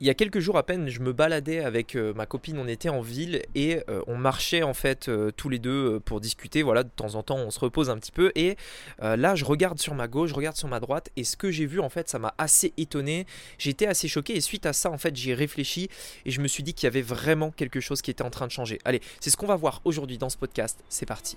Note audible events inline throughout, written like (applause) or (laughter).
il y a quelques jours à peine, je me baladais avec euh, ma copine, on était en ville et euh, on marchait en fait euh, tous les deux pour discuter. Voilà, de temps en temps, on se repose un petit peu. Et là, je regarde sur ma gauche, je regarde sur ma droite et ce que j'ai vu en fait, ça m'a assez étonné. J'étais assez choqué et suite à ça, en fait, j'y ai réfléchi et je me suis dit qu'il y avait vraiment quelque chose qui était en train de changer. Allez, c'est ce qu'on va voir aujourd'hui dans ce podcast. C'est parti.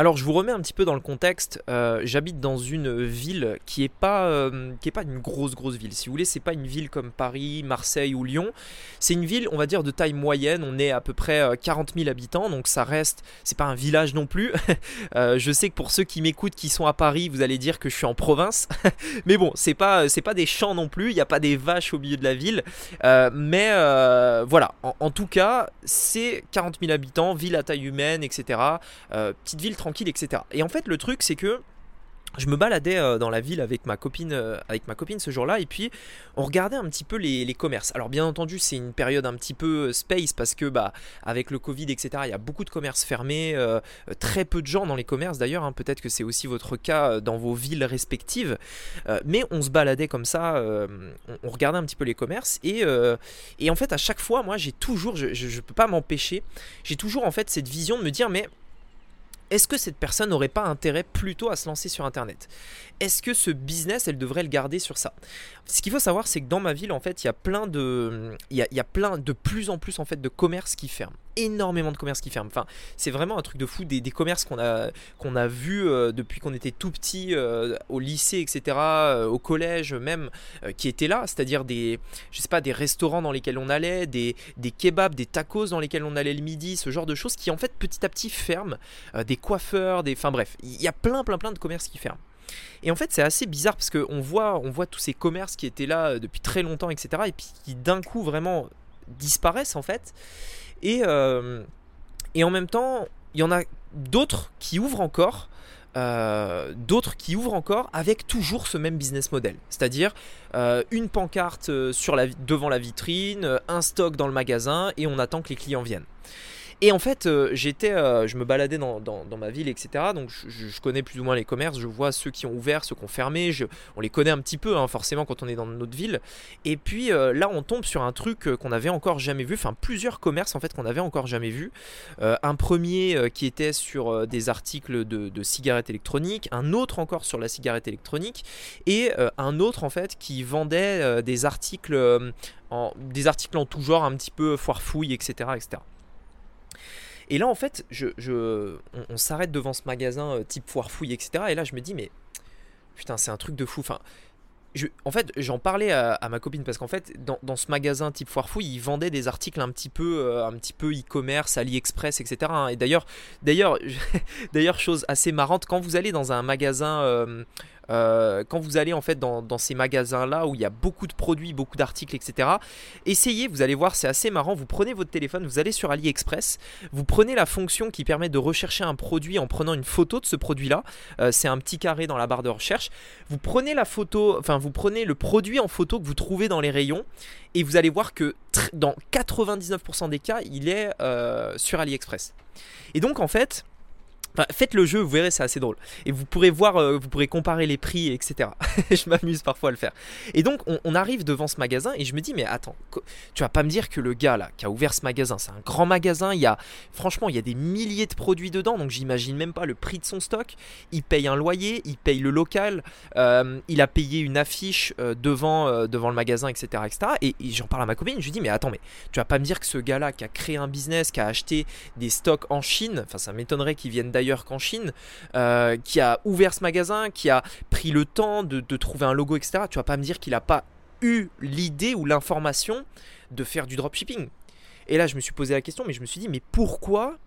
Alors je vous remets un petit peu dans le contexte. Euh, j'habite dans une ville qui est pas euh, pas une grosse grosse ville. Si vous voulez, c'est pas une ville comme Paris, Marseille ou Lyon. C'est une ville, on va dire de taille moyenne. On est à peu près 40 euh, 000 habitants, donc ça reste. C'est pas un village non plus. (laughs) je sais que pour ceux qui m'écoutent, qui sont à Paris, vous allez dire que je suis en province. (laughs) mais bon, c'est pas c'est pas des champs non plus. Il n'y a pas des vaches au milieu de la ville. mais voilà. En, en, tout cas, c'est 40 000 habitants, ville à taille humaine, etc. petite ville tranquille, Et en fait, le truc, c'est que je me baladais euh, dans la ville avec ma copine, euh, avec ma copine ce jour-là, et puis on regardait un petit peu les, commerces. Alors bien entendu, c'est une période un petit peu euh, space parce que bah avec le Covid, etc. Il y a beaucoup de commerces fermés, très peu de gens dans les commerces d'ailleurs. Hein. Peut-être que c'est aussi votre cas dans vos villes respectives. mais on se baladait comme ça, on, regardait un petit peu les commerces et, et en fait à chaque fois, moi j'ai toujours, je, ne peux pas m'empêcher, j'ai toujours en fait cette vision de me dire mais est-ce que cette personne n'aurait pas intérêt plutôt à se lancer sur Internet? Est-ce que ce business, elle devrait le garder sur ça? Ce qu'il faut savoir, c'est que dans ma ville, en fait, il y a plein de, il y a, plein de plus en plus en fait de commerces qui ferment énormément de commerces qui ferment. Enfin, c'est vraiment un truc de fou. Des, commerces qu'on a, qu'on a vus euh, depuis qu'on était tout petit, euh, au lycée, etc., euh, au collège même, qui étaient là. C'est-à-dire des, je sais pas, des restaurants dans lesquels on allait, des, des kebabs, des tacos dans lesquels on allait le midi, ce genre de choses qui en fait petit à petit ferment. des coiffeurs, des, enfin bref, il y a plein, plein, plein de commerces qui ferment. Et en fait, c'est assez bizarre parce qu'on voit, on voit tous ces commerces qui étaient là depuis très longtemps, etc., et puis qui d'un coup vraiment disparaissent en fait. Et, euh, et en même temps, il y en a d'autres qui ouvrent encore. Euh, d'autres qui ouvrent encore avec toujours ce même business model, c'est-à-dire euh, une pancarte devant la vitrine, un stock dans le magasin et on attend que les clients viennent. Et en fait, euh, j'étais, euh, je me baladais dans, ma ville, etc. Donc je, connais plus ou moins les commerces, je vois ceux qui ont ouvert, ceux qui ont fermé, on les connaît un petit peu, hein, forcément, quand on est dans notre ville. Et puis euh, là, on tombe sur un truc qu'on n'avait encore jamais vu, enfin plusieurs commerces en fait qu'on n'avait encore jamais vu. un premier qui était sur des articles de, cigarettes électroniques, un autre encore sur la cigarette électronique, et un autre en fait qui vendait des articles, en, des articles en tout genre, un petit peu foire-fouille, etc., etc. Et là, en fait, je, on, s'arrête devant ce magasin euh, type foire fouille, etc. Et là, je me dis, mais putain, c'est un truc de fou. En fait, j'en parlais à, ma copine parce qu'en fait, dans, ce magasin type foire fouille, ils vendaient des articles un petit peu, euh, e-commerce, AliExpress, etc. Hein. Et d'ailleurs, d'ailleurs, (laughs) d'ailleurs, chose assez marrante, quand vous allez dans un magasin euh, euh, quand vous allez en fait dans, ces magasins là où il y a beaucoup de produits, beaucoup d'articles, etc. Essayez, vous allez voir, c'est assez marrant. Vous prenez votre téléphone, vous allez sur AliExpress, vous prenez la fonction qui permet de rechercher un produit en prenant une photo de ce produit là. Euh, c'est un petit carré dans la barre de recherche. Vous prenez la photo, enfin vous prenez le produit en photo que vous trouvez dans les rayons et vous allez voir que dans 99% des cas, il est euh, sur AliExpress. Et donc en fait, faites le jeu, vous verrez, c'est assez drôle. Et vous pourrez voir, euh, vous pourrez comparer les prix, etc. (laughs) je m'amuse parfois à le faire. Et donc, on, arrive devant ce magasin et je me dis, mais attends, tu vas pas me dire que le gars là qui a ouvert ce magasin, c'est un grand magasin. Il y a, franchement, il y a des milliers de produits dedans, donc j'imagine même pas le prix de son stock. Il paye un loyer, il paye le local, euh, il a payé une affiche euh, devant, le magasin, etc., etc. Et, et j'en parle à ma copine, je lui dis, mais attends, mais tu vas pas me dire que ce gars là qui a créé un business, qui a acheté des stocks en Chine, enfin, ça m'étonnerait qu'il vienne d'ailleurs qu'en Chine, euh, qui a ouvert ce magasin, qui a pris le temps de, trouver un logo, etc. Tu vas pas me dire qu'il n'a pas eu l'idée ou l'information de faire du dropshipping. Et là, je me suis posé la question, mais je me suis dit, mais pourquoi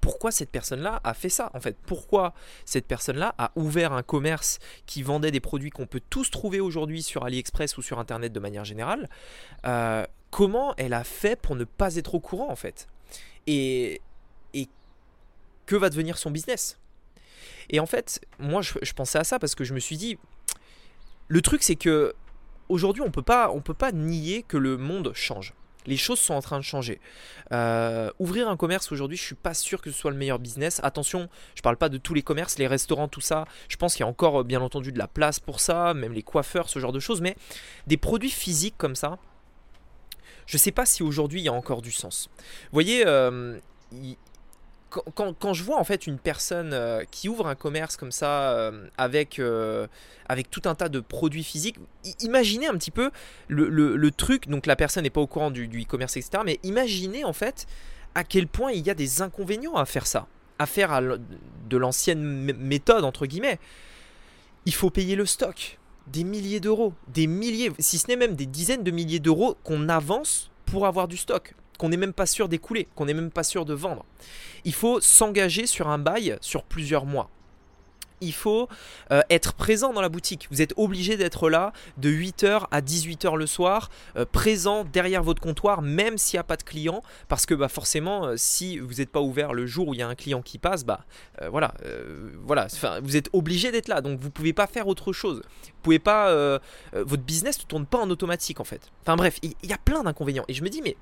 pourquoi cette personne-là a fait ça en fait? Pourquoi cette personne-là a ouvert un commerce qui vendait des produits qu'on peut tous trouver aujourd'hui sur AliExpress ou sur Internet de manière générale euh, Comment elle a fait pour ne pas être au courant en fait? Et, et que va devenir son business. Et en fait, moi, je, pensais à ça parce que je me suis dit, le truc, c'est que aujourd'hui, on peut pas, on peut pas nier que le monde change. Les choses sont en train de changer. Euh, ouvrir un commerce aujourd'hui, je suis pas sûr que ce soit le meilleur business. Attention, je parle pas de tous les commerces, les restaurants, tout ça. Je pense qu'il y a encore bien entendu de la place pour ça, même les coiffeurs, ce genre de choses. Mais des produits physiques comme ça, je sais pas si aujourd'hui il y a encore du sens. Vous voyez, euh, quand, je vois en fait une personne euh, qui ouvre un commerce comme ça euh, avec, euh, avec tout un tas de produits physiques, imaginez un petit peu le, truc, donc la personne n'est pas au courant du, e-commerce, etc. Mais imaginez en fait à quel point il y a des inconvénients à faire ça, à faire de l'ancienne méthode, entre guillemets. Il faut payer le stock, des milliers d'euros, des milliers, si ce n'est même des dizaines de milliers d'euros qu'on avance pour avoir du stock qu'on n'est même pas sûr d'écouler, qu'on n'est même pas sûr de vendre. Il faut s'engager sur un bail sur plusieurs mois. Il faut euh, être présent dans la boutique. Vous êtes obligé d'être là de 8h à 18h le soir, euh, présent derrière votre comptoir, même s'il n'y a pas de client. Parce que bah, forcément, euh, si vous n'êtes pas ouvert le jour où il y a un client qui passe, bah, voilà, voilà vous êtes obligé d'être là. Donc vous ne pouvez pas faire autre chose. Vous pouvez pas, votre business ne tourne pas en automatique en fait. Enfin bref, il y, y a plein d'inconvénients. Et je me dis, mais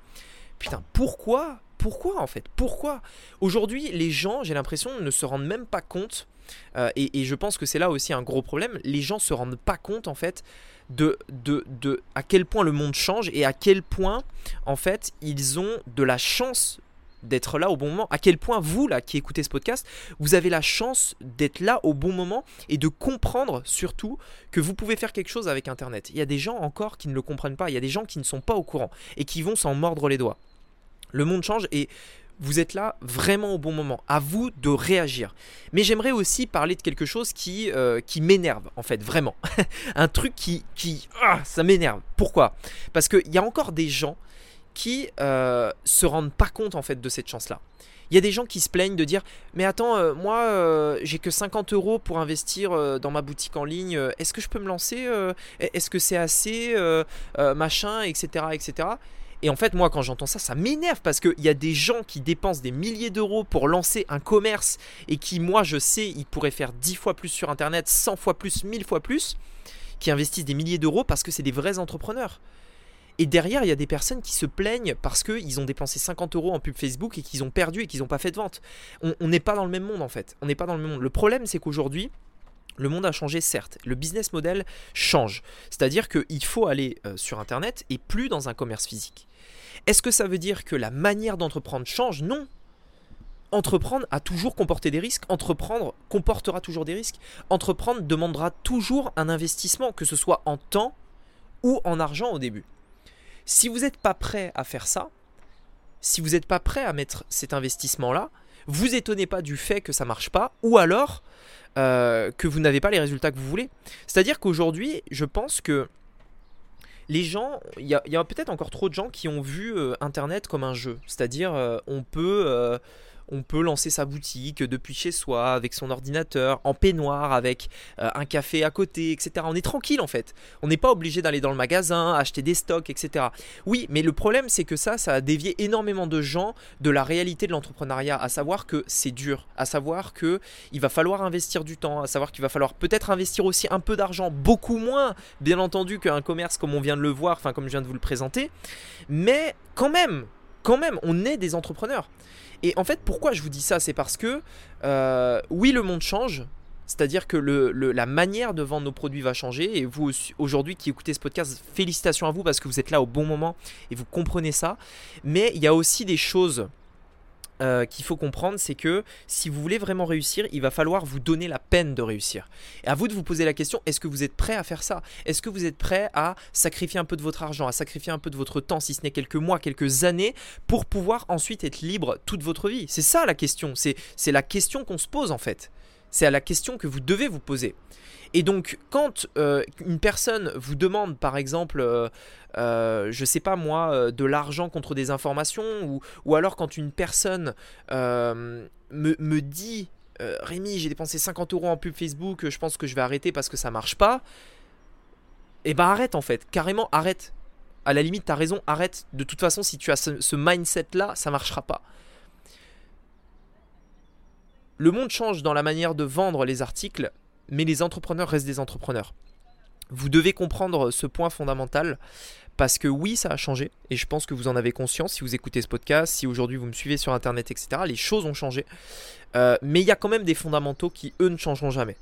Putain, pourquoi Pourquoi en fait? Pourquoi? Aujourd'hui, les gens, j'ai l'impression, ne se rendent même pas compte, euh, et, je pense que c'est là aussi un gros problème, les gens se rendent pas compte en fait de, de, de à quel point le monde change et à quel point en fait ils ont de la chance d'être là au bon moment. À quel point vous, là, qui écoutez ce podcast, vous avez la chance d'être là au bon moment et de comprendre surtout que vous pouvez faire quelque chose avec Internet. Il y a des gens encore qui ne le comprennent pas, il y a des gens qui ne sont pas au courant et qui vont s'en mordre les doigts. Le monde change et vous êtes là vraiment au bon moment. À vous de réagir. Mais j'aimerais aussi parler de quelque chose qui, euh, m'énerve, en fait, vraiment. (laughs) Un truc qui. ah, ça m'énerve. Pourquoi? Parce qu'il y a encore des gens qui euh, se rendent pas compte en fait de cette chance-là. Il y a des gens qui se plaignent de dire mais attends euh, moi j'ai que 50 euros pour investir dans ma boutique en ligne est-ce que je peux me lancer est-ce que c'est assez machin etc etc et en fait moi quand j'entends ça ça m'énerve parce qu'il y a des gens qui dépensent des milliers d'euros pour lancer un commerce et qui moi je sais ils pourraient faire 10 fois plus sur internet 100 fois plus 1000 fois plus qui investissent des milliers d'euros parce que c'est des vrais entrepreneurs et derrière, il y a des personnes qui se plaignent parce qu'ils ont dépensé 50 euros en pub Facebook et qu'ils ont perdu et qu'ils n'ont pas fait de vente. On n'est pas dans le même monde en fait. On n'est pas dans le même monde. Le problème, c'est qu'aujourd'hui, le monde a changé, certes. Le business model change. C'est-à-dire qu'il faut aller euh, sur Internet et plus dans un commerce physique. Est-ce que ça veut dire que la manière d'entreprendre change? Non. Entreprendre a toujours comporté des risques. Entreprendre comportera toujours des risques. Entreprendre demandera toujours un investissement, que ce soit en temps ou en argent au début. Si vous n'êtes pas prêt à faire ça, si vous n'êtes pas prêt à mettre cet investissement-là, vous étonnez pas du fait que ça marche pas, ou alors euh, que vous n'avez pas les résultats que vous voulez. C'est-à-dire qu'aujourd'hui, je pense que les gens, il y a, peut-être encore trop de gens qui ont vu euh, Internet comme un jeu. C'est-à-dire, euh, on peut on peut lancer sa boutique depuis chez soi, avec son ordinateur, en peignoir, avec euh, un café à côté, etc. On est tranquille en fait. On n'est pas obligé d'aller dans le magasin, acheter des stocks, etc. Oui, mais le problème c'est que ça, ça a dévié énormément de gens de la réalité de l'entrepreneuriat, à savoir que c'est dur, à savoir que il va falloir investir du temps, à savoir qu'il va falloir peut-être investir aussi un peu d'argent, beaucoup moins, bien entendu, qu'un commerce comme on vient de le voir, enfin comme je viens de vous le présenter, mais quand même, quand même, on est des entrepreneurs. Et en fait, pourquoi je vous dis ça C'est parce que, euh, oui, le monde change. C'est-à-dire que la manière de vendre nos produits va changer. Et vous, aujourd'hui, qui écoutez ce podcast, félicitations à vous parce que vous êtes là au bon moment et vous comprenez ça. Mais il y a aussi des choses euh, qu'il faut comprendre, c'est que si vous voulez vraiment réussir, il va falloir vous donner la peine de réussir. Et à vous de vous poser la question, est-ce que vous êtes prêt à faire ça? Est-ce que vous êtes prêt à sacrifier un peu de votre argent, à sacrifier un peu de votre temps, si ce n'est quelques mois, quelques années, pour pouvoir ensuite être libre toute votre vie? C'est ça la question, c'est la question qu'on se pose en fait. C'est à la question que vous devez vous poser. Et donc, quand euh, une personne vous demande, par exemple, euh, euh, je sais pas moi, de l'argent contre des informations, ou, alors quand une personne me, me, dit, Rémi, j'ai dépensé 50 euros en pub Facebook, je pense que je vais arrêter parce que ça marche pas, et eh ben arrête en fait, carrément arrête. À la limite, t'as raison, arrête. De toute façon, si tu as ce, mindset là, ça marchera pas. Le monde change dans la manière de vendre les articles, mais les entrepreneurs restent des entrepreneurs. Vous devez comprendre ce point fondamental parce que oui, ça a changé et je pense que vous en avez conscience si vous écoutez ce podcast, si aujourd'hui vous me suivez sur Internet, etc. Les choses ont changé. Euh, mais il y a quand même des fondamentaux qui, eux, ne changeront jamais.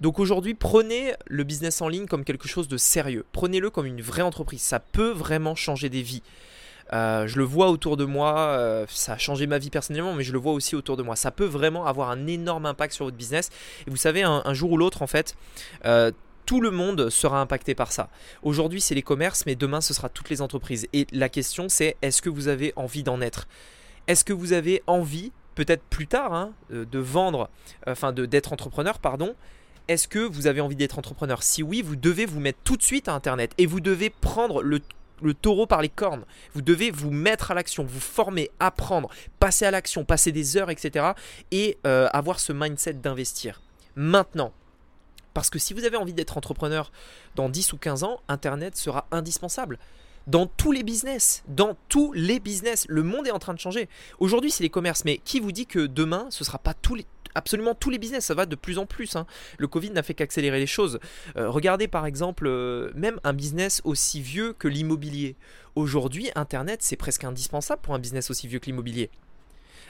Donc aujourd'hui, prenez le business en ligne comme quelque chose de sérieux. Prenez-le comme une vraie entreprise. Ça peut vraiment changer des vies. Euh, je le vois autour de moi, euh, ça a changé ma vie personnellement, mais je le vois aussi autour de moi. Ça peut vraiment avoir un énorme impact sur votre business. Et vous savez, un, jour ou l'autre, en fait, euh, tout le monde sera impacté par ça. Aujourd'hui, c'est les commerces, mais demain, ce sera toutes les entreprises. Et la question, c'est est-ce que vous avez envie d'en être? Est-ce que vous avez envie, peut-être plus tard, hein, de vendre, enfin d'être entrepreneur, pardon? Est-ce que vous avez envie d'être entrepreneur? Si oui, vous devez vous mettre tout de suite à Internet et vous devez prendre le le taureau par les cornes. Vous devez vous mettre à l'action, vous former, apprendre, passer à l'action, passer des heures, etc. Et euh, avoir ce mindset d'investir. Maintenant, parce que si vous avez envie d'être entrepreneur dans 10 ou 15 ans, Internet sera indispensable. Dans tous les business, dans tous les business, le monde est en train de changer. Aujourd'hui, c'est les commerces, mais qui vous dit que demain, ce ne sera pas tous les, absolument tous les business, ça va de plus en plus. Hein. Le Covid n'a fait qu'accélérer les choses. Euh, regardez par exemple, euh, même un business aussi vieux que l'immobilier. Aujourd'hui, Internet, c'est presque indispensable pour un business aussi vieux que l'immobilier.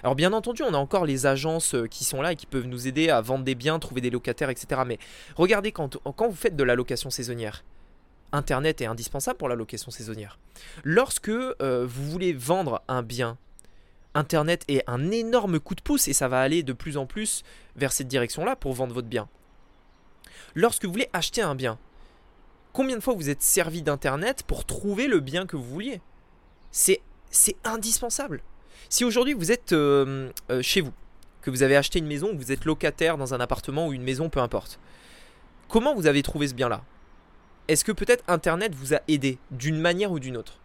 Alors bien entendu, on a encore les agences euh, qui sont là et qui peuvent nous aider à vendre des biens, trouver des locataires, etc. Mais regardez quand, quand vous faites de la location saisonnière. Internet est indispensable pour la location saisonnière. Lorsque vous voulez vendre un bien Internet est un énorme coup de pouce et ça va aller de plus en plus vers cette direction-là pour vendre votre bien. Lorsque vous voulez acheter un bien, combien de fois vous êtes servi d'Internet pour trouver le bien que vous vouliez? C'est indispensable. Si aujourd'hui vous êtes euh, euh, chez vous, que vous avez acheté une maison, que vous êtes locataire dans un appartement ou une maison, peu importe, comment vous avez trouvé ce bien-là? Est-ce que peut-être Internet vous a aidé d'une manière ou d'une autre?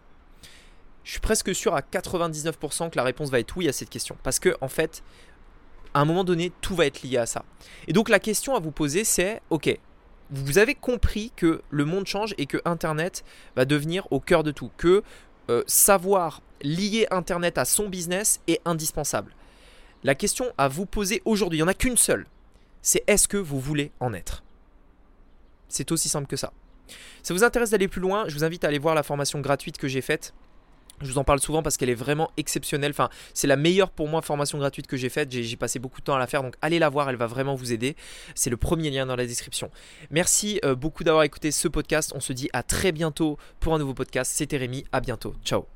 Je suis presque sûr à 99% que la réponse va être oui à cette question. Parce que, en fait, à un moment donné, tout va être lié à ça. Et donc, la question à vous poser, c'est ok, vous avez compris que le monde change et que Internet va devenir au cœur de tout. Que euh, savoir lier Internet à son business est indispensable. La question à vous poser aujourd'hui, il n'y en a qu'une seule. C'est est-ce que vous voulez en être? C'est aussi simple que ça. Ça vous intéresse d'aller plus loin, je vous invite à aller voir la formation gratuite que j'ai faite je vous en parle souvent parce qu'elle est vraiment exceptionnelle. Enfin, c'est la meilleure pour moi formation gratuite que j'ai faite. J'ai passé beaucoup de temps à la faire, donc allez la voir, elle va vraiment vous aider. C'est le premier lien dans la description. Merci euh, beaucoup d'avoir écouté ce podcast. On se dit à très bientôt pour un nouveau podcast. C'était Rémi, à bientôt. Ciao